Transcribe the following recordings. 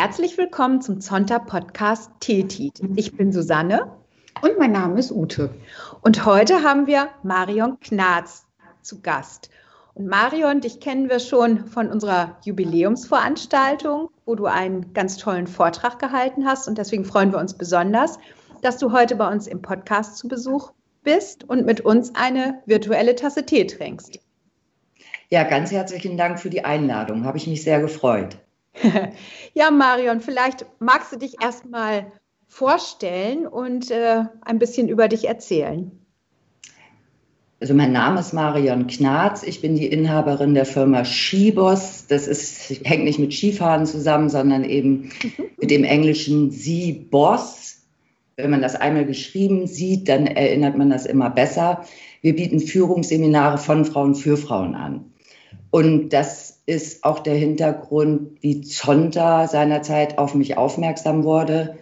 Herzlich willkommen zum Zonta Podcast Tetit. Ich bin Susanne. Und mein Name ist Ute. Und heute haben wir Marion Knarz zu Gast. Und Marion, dich kennen wir schon von unserer Jubiläumsveranstaltung, wo du einen ganz tollen Vortrag gehalten hast. Und deswegen freuen wir uns besonders, dass du heute bei uns im Podcast zu Besuch bist und mit uns eine virtuelle Tasse Tee trinkst. Ja, ganz herzlichen Dank für die Einladung. Habe ich mich sehr gefreut. ja, Marion, vielleicht magst du dich erstmal vorstellen und äh, ein bisschen über dich erzählen. Also mein Name ist Marion Knarz. Ich bin die Inhaberin der Firma Skibos. Das ist, hängt nicht mit Skifahren zusammen, sondern eben mhm. mit dem englischen Sie Boss. Wenn man das einmal geschrieben sieht, dann erinnert man das immer besser. Wir bieten Führungsseminare von Frauen für Frauen an. Und das ist auch der Hintergrund, wie Zonta seinerzeit auf mich aufmerksam wurde.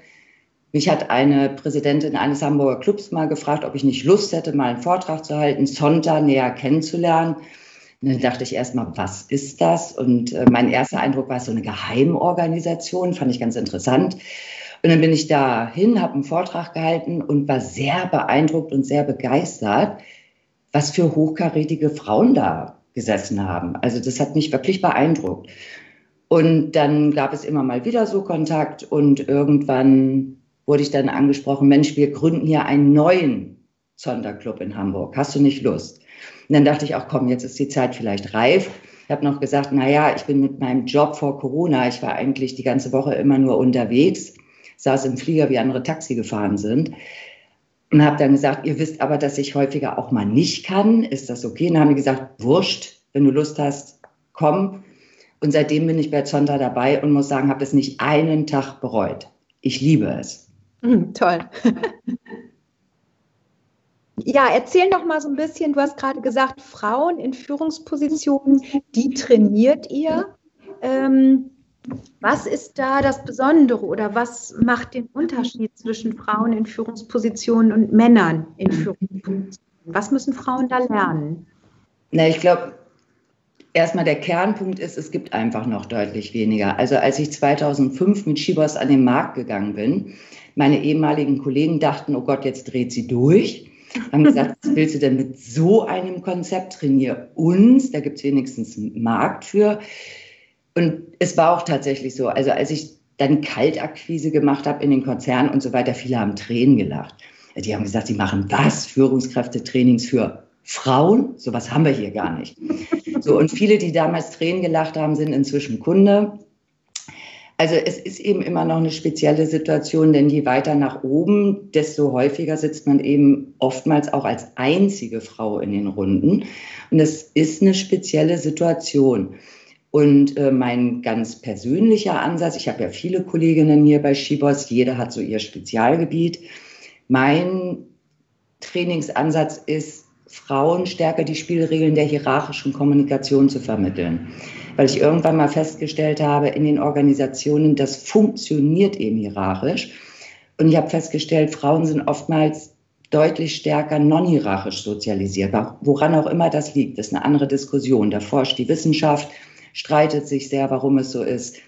Mich hat eine Präsidentin eines Hamburger Clubs mal gefragt, ob ich nicht Lust hätte, mal einen Vortrag zu halten, Zonta näher kennenzulernen. Und dann dachte ich erstmal, was ist das? Und äh, mein erster Eindruck war so eine Geheimorganisation, fand ich ganz interessant. Und dann bin ich dahin, habe einen Vortrag gehalten und war sehr beeindruckt und sehr begeistert, was für hochkarätige Frauen da gesessen haben. Also das hat mich wirklich beeindruckt. Und dann gab es immer mal wieder so Kontakt und irgendwann wurde ich dann angesprochen, Mensch, wir gründen hier einen neuen Sonderclub in Hamburg. Hast du nicht Lust? Und dann dachte ich auch, komm, jetzt ist die Zeit vielleicht reif. Ich habe noch gesagt, na ja, ich bin mit meinem Job vor Corona, ich war eigentlich die ganze Woche immer nur unterwegs, saß im Flieger, wie andere Taxi gefahren sind und habe dann gesagt, ihr wisst aber, dass ich häufiger auch mal nicht kann. Ist das okay? Und dann haben die gesagt, wurscht, wenn du Lust hast, komm. Und seitdem bin ich bei Zonta dabei und muss sagen, habe es nicht einen Tag bereut. Ich liebe es. Mhm, toll. ja, erzähl noch mal so ein bisschen. Du hast gerade gesagt, Frauen in Führungspositionen, die trainiert ihr. Ähm, was ist da das Besondere oder was macht den Unterschied zwischen Frauen in Führungspositionen und Männern in Führungspositionen? Was müssen Frauen da lernen? Na, ich glaube, erstmal der Kernpunkt ist, es gibt einfach noch deutlich weniger. Also als ich 2005 mit Shibos an den Markt gegangen bin, meine ehemaligen Kollegen dachten, oh Gott, jetzt dreht sie durch. Haben gesagt, was willst du denn mit so einem Konzept? Trainier uns, da gibt es wenigstens einen Markt für. Und es war auch tatsächlich so. Also als ich dann Kaltakquise gemacht habe in den Konzernen und so weiter, viele haben Tränen gelacht. Die haben gesagt, sie machen was? Führungskräftetrainings für Frauen? Sowas haben wir hier gar nicht. So, und viele, die damals Tränen gelacht haben, sind inzwischen Kunde. Also es ist eben immer noch eine spezielle Situation, denn je weiter nach oben, desto häufiger sitzt man eben oftmals auch als einzige Frau in den Runden. Und es ist eine spezielle Situation. Und äh, mein ganz persönlicher Ansatz, ich habe ja viele Kolleginnen hier bei Skibos, jeder hat so ihr Spezialgebiet. Mein Trainingsansatz ist, Frauen stärker die Spielregeln der hierarchischen Kommunikation zu vermitteln. Weil ich irgendwann mal festgestellt habe, in den Organisationen, das funktioniert eben hierarchisch. Und ich habe festgestellt, Frauen sind oftmals deutlich stärker non-hierarchisch sozialisiert. Woran auch immer das liegt, ist eine andere Diskussion. Da forscht die Wissenschaft, streitet sich sehr, warum es so ist.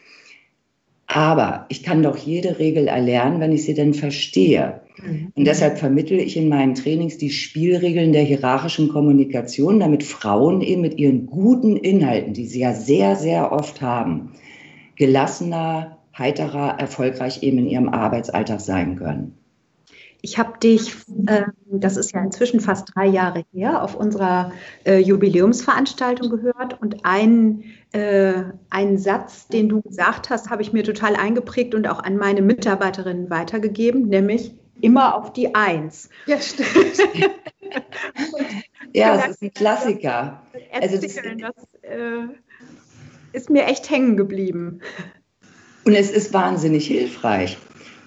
Aber ich kann doch jede Regel erlernen, wenn ich sie denn verstehe. Mhm. Und deshalb vermittle ich in meinen Trainings die Spielregeln der hierarchischen Kommunikation, damit Frauen eben mit ihren guten Inhalten, die sie ja sehr, sehr oft haben, gelassener, heiterer, erfolgreich eben in ihrem Arbeitsalltag sein können. Ich habe dich, äh, das ist ja inzwischen fast drei Jahre her, auf unserer äh, Jubiläumsveranstaltung gehört und einen, äh, einen Satz, den du gesagt hast, habe ich mir total eingeprägt und auch an meine Mitarbeiterinnen weitergegeben, nämlich immer auf die Eins. Ja, stimmt. ja, es ist ein Klassiker. Also das, das äh, ist mir echt hängen geblieben. Und es ist wahnsinnig hilfreich.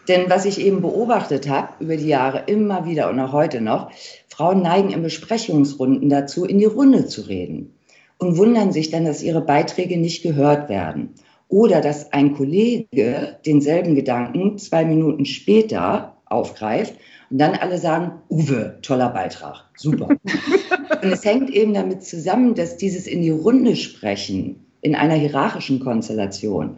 Denn was ich eben beobachtet habe über die Jahre immer wieder und auch heute noch, Frauen neigen in Besprechungsrunden dazu, in die Runde zu reden und wundern sich dann, dass ihre Beiträge nicht gehört werden. Oder dass ein Kollege denselben Gedanken zwei Minuten später aufgreift und dann alle sagen, Uwe, toller Beitrag, super. und es hängt eben damit zusammen, dass dieses in die Runde sprechen in einer hierarchischen Konstellation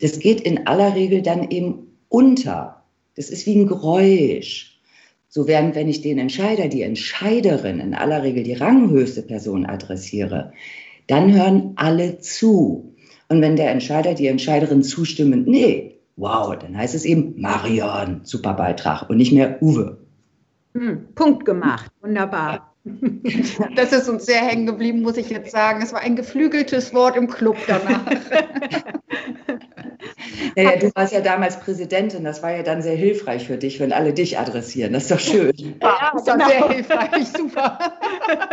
Das geht in aller Regel dann eben unter. Das ist wie ein Geräusch. So während, wenn ich den Entscheider, die Entscheiderin, in aller Regel die ranghöchste Person adressiere, dann hören alle zu. Und wenn der Entscheider, die Entscheiderin zustimmen, nee, wow, dann heißt es eben Marion, super Beitrag und nicht mehr Uwe. Hm, Punkt gemacht, wunderbar. Das ist uns sehr hängen geblieben, muss ich jetzt sagen. Es war ein geflügeltes Wort im Club danach. Naja, du warst ja damals Präsidentin, das war ja dann sehr hilfreich für dich, wenn alle dich adressieren. Das ist doch schön. Ja, das war genau. sehr hilfreich, super.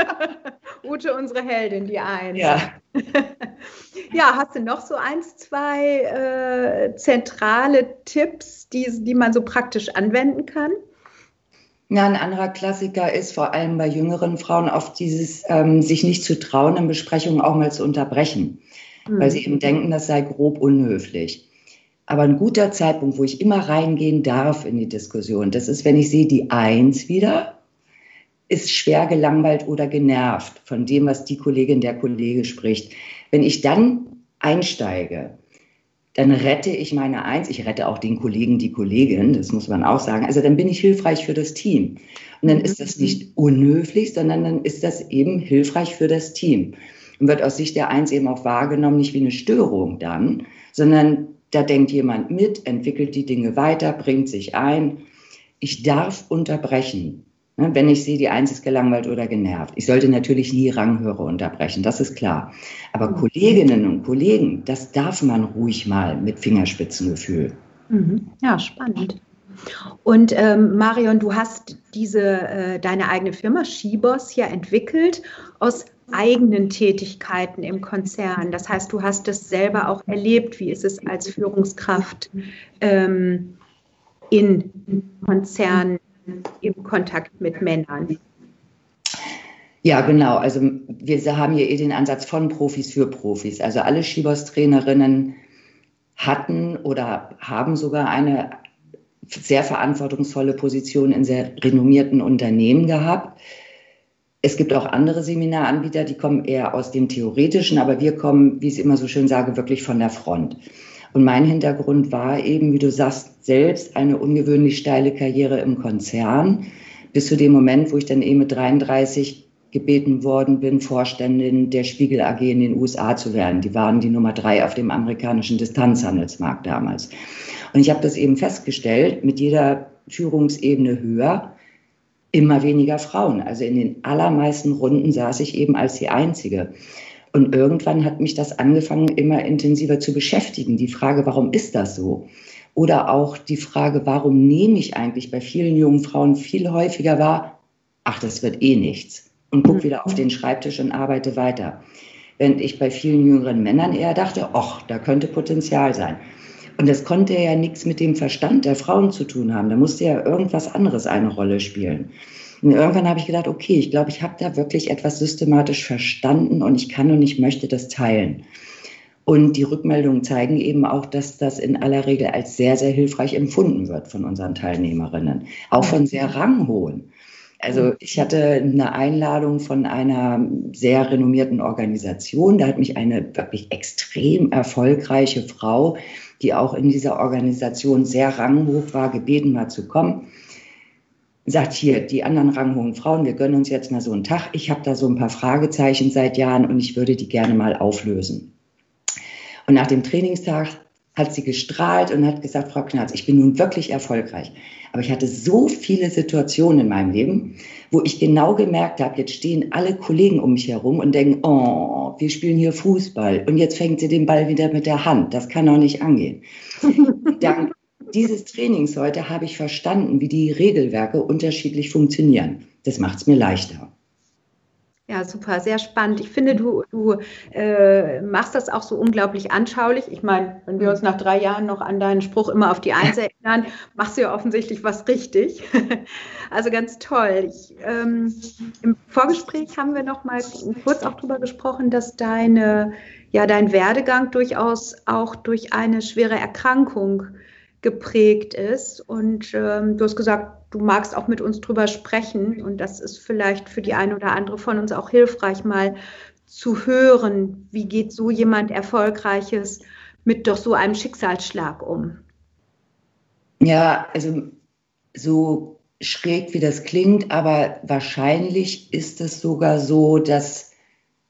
Ute, unsere Heldin, die Eins. Ja. ja, hast du noch so eins, zwei äh, zentrale Tipps, die, die man so praktisch anwenden kann? Ja, ein anderer Klassiker ist vor allem bei jüngeren Frauen oft dieses, ähm, sich nicht zu trauen, in Besprechungen auch mal zu unterbrechen, mhm. weil sie eben denken, das sei grob unhöflich. Aber ein guter Zeitpunkt, wo ich immer reingehen darf in die Diskussion, das ist, wenn ich sehe, die Eins wieder ist schwer gelangweilt oder genervt von dem, was die Kollegin, der Kollege spricht. Wenn ich dann einsteige dann rette ich meine Eins, ich rette auch den Kollegen, die Kollegin, das muss man auch sagen. Also dann bin ich hilfreich für das Team. Und dann ist das nicht unhöflich, sondern dann ist das eben hilfreich für das Team. Und wird aus Sicht der Eins eben auch wahrgenommen, nicht wie eine Störung dann, sondern da denkt jemand mit, entwickelt die Dinge weiter, bringt sich ein. Ich darf unterbrechen. Ne, wenn ich sehe, die Eins ist gelangweilt oder genervt. Ich sollte natürlich nie Ranghöre unterbrechen, das ist klar. Aber mhm. Kolleginnen und Kollegen, das darf man ruhig mal mit Fingerspitzengefühl. Mhm. Ja, spannend. Und ähm, Marion, du hast diese äh, deine eigene Firma Shibos ja entwickelt aus eigenen Tätigkeiten im Konzern. Das heißt, du hast es selber auch erlebt. Wie ist es als Führungskraft ähm, in Konzernen im Kontakt mit Männern. Ja, genau. Also wir haben hier eh den Ansatz von Profis für Profis. Also alle Skibos-Trainerinnen hatten oder haben sogar eine sehr verantwortungsvolle Position in sehr renommierten Unternehmen gehabt. Es gibt auch andere Seminaranbieter, die kommen eher aus dem Theoretischen, aber wir kommen, wie ich es immer so schön sage, wirklich von der Front. Und mein Hintergrund war eben, wie du sagst, selbst eine ungewöhnlich steile Karriere im Konzern, bis zu dem Moment, wo ich dann eben mit 33 gebeten worden bin, Vorständin der Spiegel AG in den USA zu werden. Die waren die Nummer drei auf dem amerikanischen Distanzhandelsmarkt damals. Und ich habe das eben festgestellt, mit jeder Führungsebene höher, immer weniger Frauen. Also in den allermeisten Runden saß ich eben als die Einzige. Und irgendwann hat mich das angefangen, immer intensiver zu beschäftigen. Die Frage, warum ist das so? Oder auch die Frage, warum nehme ich eigentlich bei vielen jungen Frauen viel häufiger wahr, ach, das wird eh nichts. Und gucke wieder auf den Schreibtisch und arbeite weiter. Während ich bei vielen jüngeren Männern eher dachte, ach, da könnte Potenzial sein. Und das konnte ja nichts mit dem Verstand der Frauen zu tun haben. Da musste ja irgendwas anderes eine Rolle spielen. Und irgendwann habe ich gedacht, okay, ich glaube, ich habe da wirklich etwas systematisch verstanden und ich kann und ich möchte das teilen. Und die Rückmeldungen zeigen eben auch, dass das in aller Regel als sehr, sehr hilfreich empfunden wird von unseren Teilnehmerinnen, auch von sehr ranghohen. Also ich hatte eine Einladung von einer sehr renommierten Organisation. Da hat mich eine wirklich extrem erfolgreiche Frau, die auch in dieser Organisation sehr ranghoch war, gebeten, mal zu kommen sagt hier, die anderen ranghohen Frauen, wir gönnen uns jetzt mal so einen Tag. Ich habe da so ein paar Fragezeichen seit Jahren und ich würde die gerne mal auflösen. Und nach dem Trainingstag hat sie gestrahlt und hat gesagt, Frau Knarz, ich bin nun wirklich erfolgreich. Aber ich hatte so viele Situationen in meinem Leben, wo ich genau gemerkt habe, jetzt stehen alle Kollegen um mich herum und denken, oh, wir spielen hier Fußball und jetzt fängt sie den Ball wieder mit der Hand. Das kann doch nicht angehen. Dank dieses Trainings heute habe ich verstanden, wie die Regelwerke unterschiedlich funktionieren. Das macht es mir leichter. Ja, super, sehr spannend. Ich finde, du, du äh, machst das auch so unglaublich anschaulich. Ich meine, wenn wir uns nach drei Jahren noch an deinen Spruch immer auf die Eins erinnern, machst du ja offensichtlich was richtig. also ganz toll. Ich, ähm, Im Vorgespräch haben wir noch mal kurz auch darüber gesprochen, dass deine, ja, dein Werdegang durchaus auch durch eine schwere Erkrankung geprägt ist. Und ähm, du hast gesagt, du magst auch mit uns drüber sprechen. Und das ist vielleicht für die eine oder andere von uns auch hilfreich, mal zu hören, wie geht so jemand Erfolgreiches mit doch so einem Schicksalsschlag um? Ja, also so schräg wie das klingt, aber wahrscheinlich ist es sogar so, dass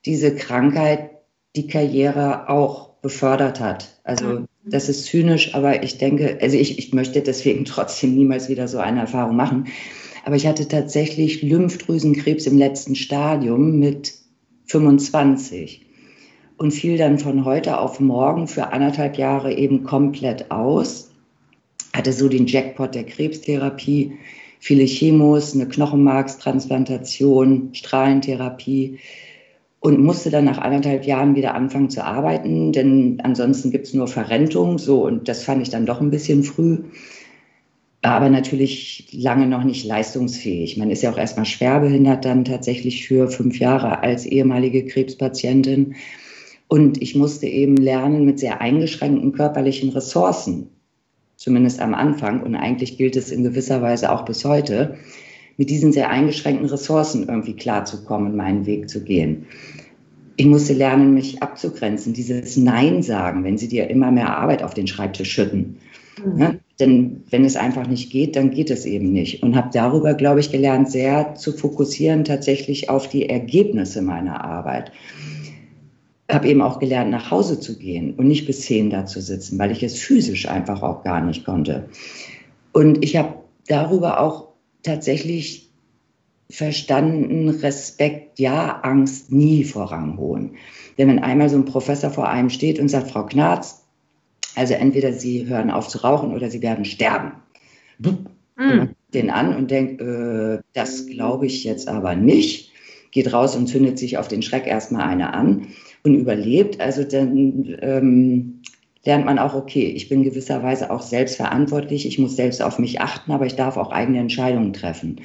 diese Krankheit die Karriere auch befördert hat. Also. Das ist zynisch, aber ich denke, also ich, ich möchte deswegen trotzdem niemals wieder so eine Erfahrung machen. Aber ich hatte tatsächlich Lymphdrüsenkrebs im letzten Stadium mit 25 und fiel dann von heute auf morgen für anderthalb Jahre eben komplett aus. Hatte so den Jackpot der Krebstherapie, viele Chemos, eine Knochenmarkstransplantation, Strahlentherapie und musste dann nach anderthalb Jahren wieder anfangen zu arbeiten, denn ansonsten gibt es nur Verrentung, so und das fand ich dann doch ein bisschen früh. Aber natürlich lange noch nicht leistungsfähig. Man ist ja auch erstmal schwerbehindert dann tatsächlich für fünf Jahre als ehemalige Krebspatientin. Und ich musste eben lernen, mit sehr eingeschränkten körperlichen Ressourcen, zumindest am Anfang, und eigentlich gilt es in gewisser Weise auch bis heute, mit diesen sehr eingeschränkten Ressourcen irgendwie klarzukommen, meinen Weg zu gehen. Ich musste lernen, mich abzugrenzen, dieses Nein sagen, wenn sie dir immer mehr Arbeit auf den Schreibtisch schütten. Mhm. Ja, denn wenn es einfach nicht geht, dann geht es eben nicht. Und habe darüber, glaube ich, gelernt, sehr zu fokussieren tatsächlich auf die Ergebnisse meiner Arbeit. Habe eben auch gelernt, nach Hause zu gehen und nicht bis zehn da zu sitzen, weil ich es physisch einfach auch gar nicht konnte. Und ich habe darüber auch tatsächlich verstanden, Respekt ja, Angst nie vorrangholen. Denn wenn einmal so ein Professor vor einem steht und sagt, Frau Knarz, also entweder Sie hören auf zu rauchen oder Sie werden sterben. Mhm. Den an und denkt, äh, das glaube ich jetzt aber nicht. Geht raus und zündet sich auf den Schreck erstmal eine an und überlebt. Also dann ähm, lernt man auch, okay, ich bin gewisserweise auch selbstverantwortlich, ich muss selbst auf mich achten, aber ich darf auch eigene Entscheidungen treffen.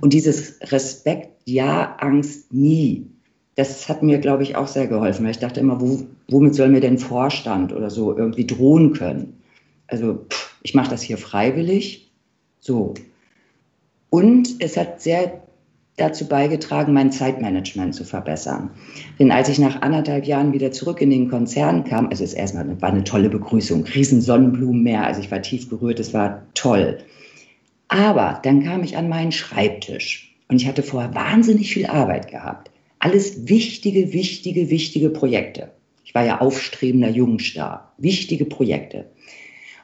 Und dieses Respekt, ja, Angst, nie, das hat mir, glaube ich, auch sehr geholfen, weil ich dachte immer, wo, womit soll mir denn Vorstand oder so irgendwie drohen können? Also pff, ich mache das hier freiwillig, so. Und es hat sehr dazu beigetragen, mein Zeitmanagement zu verbessern. Denn als ich nach anderthalb Jahren wieder zurück in den Konzern kam, also es erstmal eine, war eine tolle Begrüßung, riesen Sonnenblumenmeer, also ich war tief gerührt, es war toll. Aber dann kam ich an meinen Schreibtisch und ich hatte vorher wahnsinnig viel Arbeit gehabt. Alles wichtige, wichtige, wichtige Projekte. Ich war ja aufstrebender Jungstar. Wichtige Projekte.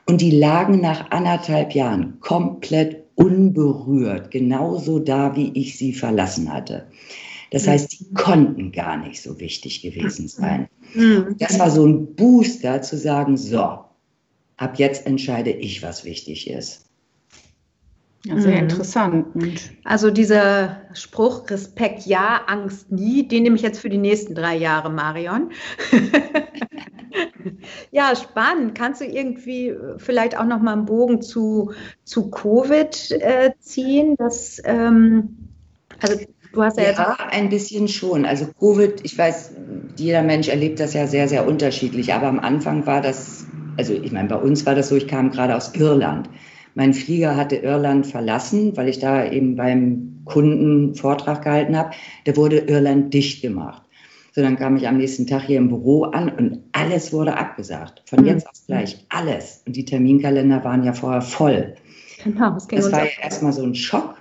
Und die lagen nach anderthalb Jahren komplett unberührt, genauso da, wie ich sie verlassen hatte. Das heißt, die konnten gar nicht so wichtig gewesen sein. Mhm. Das war so ein Booster zu sagen, so, ab jetzt entscheide ich, was wichtig ist. Ja, sehr mhm. interessant. Also dieser Spruch, Respekt ja, Angst nie, den nehme ich jetzt für die nächsten drei Jahre, Marion. ja, spannend. Kannst du irgendwie äh, vielleicht auch noch mal einen Bogen zu, zu Covid äh, ziehen? Das, ähm, also du hast ja, ja ein bisschen schon. Also Covid, ich weiß, jeder Mensch erlebt das ja sehr, sehr unterschiedlich. Aber am Anfang war das, also ich meine, bei uns war das so, ich kam gerade aus Irland. Mein Flieger hatte Irland verlassen, weil ich da eben beim Kunden Vortrag gehalten habe. Der wurde Irland dicht gemacht. So, dann kam ich am nächsten Tag hier im Büro an und alles wurde abgesagt. Von mhm. jetzt auf gleich alles. Und die Terminkalender waren ja vorher voll. Genau, das, das war ja erstmal so ein Schock.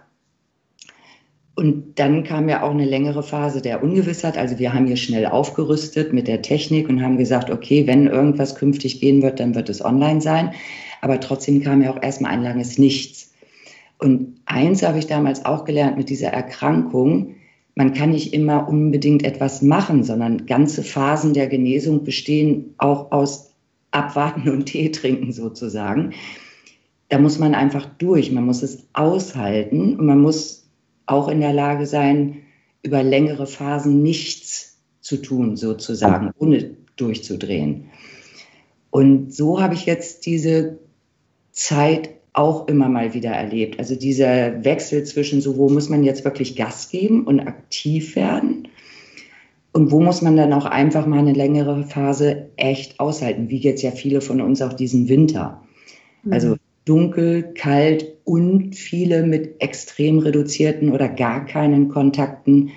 Und dann kam ja auch eine längere Phase der Ungewissheit. Also wir haben hier schnell aufgerüstet mit der Technik und haben gesagt, okay, wenn irgendwas künftig gehen wird, dann wird es online sein. Aber trotzdem kam ja auch erstmal ein langes Nichts. Und eins habe ich damals auch gelernt mit dieser Erkrankung. Man kann nicht immer unbedingt etwas machen, sondern ganze Phasen der Genesung bestehen auch aus Abwarten und Tee trinken sozusagen. Da muss man einfach durch, man muss es aushalten und man muss auch in der Lage sein, über längere Phasen nichts zu tun, sozusagen, ohne durchzudrehen. Und so habe ich jetzt diese Zeit auch immer mal wieder erlebt. Also dieser Wechsel zwischen so, wo muss man jetzt wirklich Gas geben und aktiv werden und wo muss man dann auch einfach mal eine längere Phase echt aushalten, wie jetzt ja viele von uns auch diesen Winter. Mhm. Also dunkel, kalt und viele mit extrem reduzierten oder gar keinen Kontakten.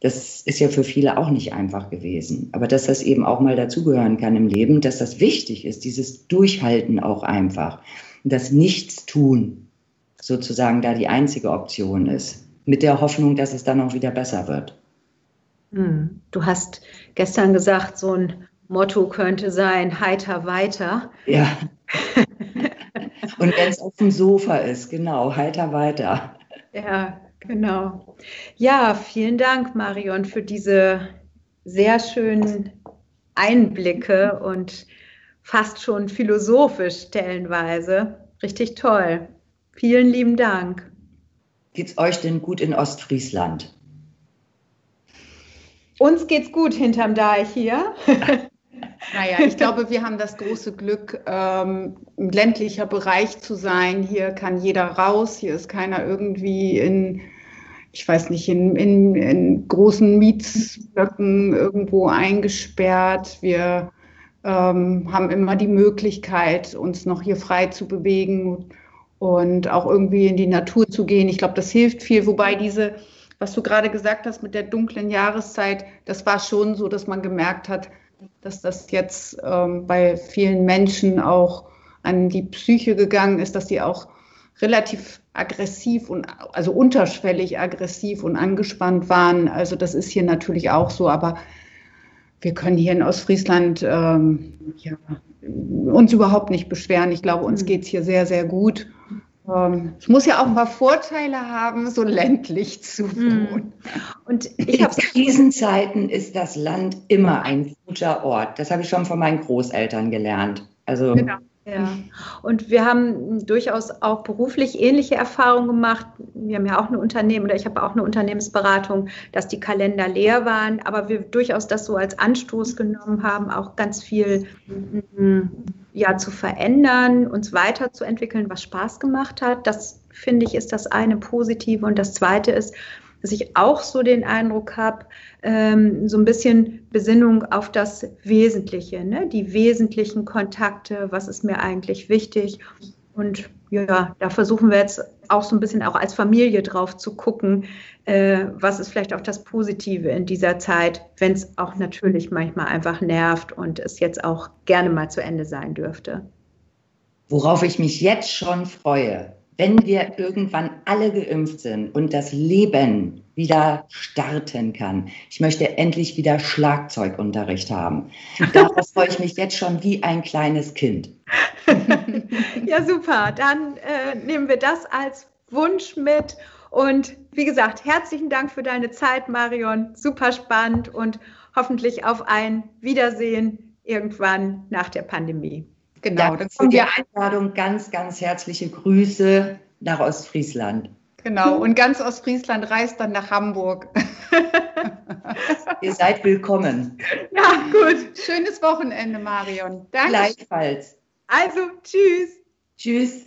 Das ist ja für viele auch nicht einfach gewesen. Aber dass das eben auch mal dazugehören kann im Leben, dass das wichtig ist, dieses Durchhalten auch einfach. Und das Nichtstun sozusagen da die einzige Option ist. Mit der Hoffnung, dass es dann auch wieder besser wird. Hm. Du hast gestern gesagt, so ein Motto könnte sein, heiter weiter. Ja. Und wenn es auf dem Sofa ist, genau, heiter weiter. Ja, Genau. Ja, vielen Dank, Marion, für diese sehr schönen Einblicke und fast schon philosophisch stellenweise. Richtig toll. Vielen lieben Dank. Geht's euch denn gut in Ostfriesland? Uns geht's gut hinterm Deich hier. Naja, ich glaube, wir haben das große Glück, ähm, im ländlicher Bereich zu sein. Hier kann jeder raus, hier ist keiner irgendwie in ich weiß nicht, in, in, in großen Mietsblöcken irgendwo eingesperrt. Wir ähm, haben immer die Möglichkeit, uns noch hier frei zu bewegen und auch irgendwie in die Natur zu gehen. Ich glaube, das hilft viel. Wobei diese, was du gerade gesagt hast mit der dunklen Jahreszeit, das war schon so, dass man gemerkt hat, dass das jetzt ähm, bei vielen Menschen auch an die Psyche gegangen ist, dass sie auch relativ aggressiv und also unterschwellig aggressiv und angespannt waren. Also das ist hier natürlich auch so, aber wir können hier in Ostfriesland ähm, ja, uns überhaupt nicht beschweren. Ich glaube, uns hm. geht es hier sehr, sehr gut. Ähm, es muss ja auch ein paar Vorteile haben, so ländlich zu hm. wohnen. Und ich in Krisenzeiten ist das Land immer ein guter Ort. Das habe ich schon von meinen Großeltern gelernt. Also genau. Ja, und wir haben durchaus auch beruflich ähnliche Erfahrungen gemacht. Wir haben ja auch eine Unternehmen oder ich habe auch eine Unternehmensberatung, dass die Kalender leer waren, aber wir durchaus das so als Anstoß genommen haben, auch ganz viel mm, ja, zu verändern, uns weiterzuentwickeln, was Spaß gemacht hat. Das finde ich ist das eine Positive. Und das zweite ist, dass ich auch so den Eindruck habe, ähm, so ein bisschen Besinnung auf das Wesentliche, ne? die wesentlichen Kontakte, was ist mir eigentlich wichtig. Und ja, da versuchen wir jetzt auch so ein bisschen auch als Familie drauf zu gucken, äh, was ist vielleicht auch das Positive in dieser Zeit, wenn es auch natürlich manchmal einfach nervt und es jetzt auch gerne mal zu Ende sein dürfte. Worauf ich mich jetzt schon freue, wenn wir irgendwann alle geimpft sind und das Leben wieder starten kann. Ich möchte endlich wieder Schlagzeugunterricht haben. Darauf freue ich mich jetzt schon wie ein kleines Kind. ja, super. Dann äh, nehmen wir das als Wunsch mit. Und wie gesagt, herzlichen Dank für deine Zeit, Marion. Super spannend und hoffentlich auf ein Wiedersehen irgendwann nach der Pandemie. Genau, dann kommt die Einladung ganz, ganz herzliche Grüße nach Ostfriesland. Genau, und ganz Ostfriesland reist dann nach Hamburg. Ihr seid willkommen. Ja, gut. Schönes Wochenende, Marion. Danke. Gleichfalls. Also, tschüss. Tschüss.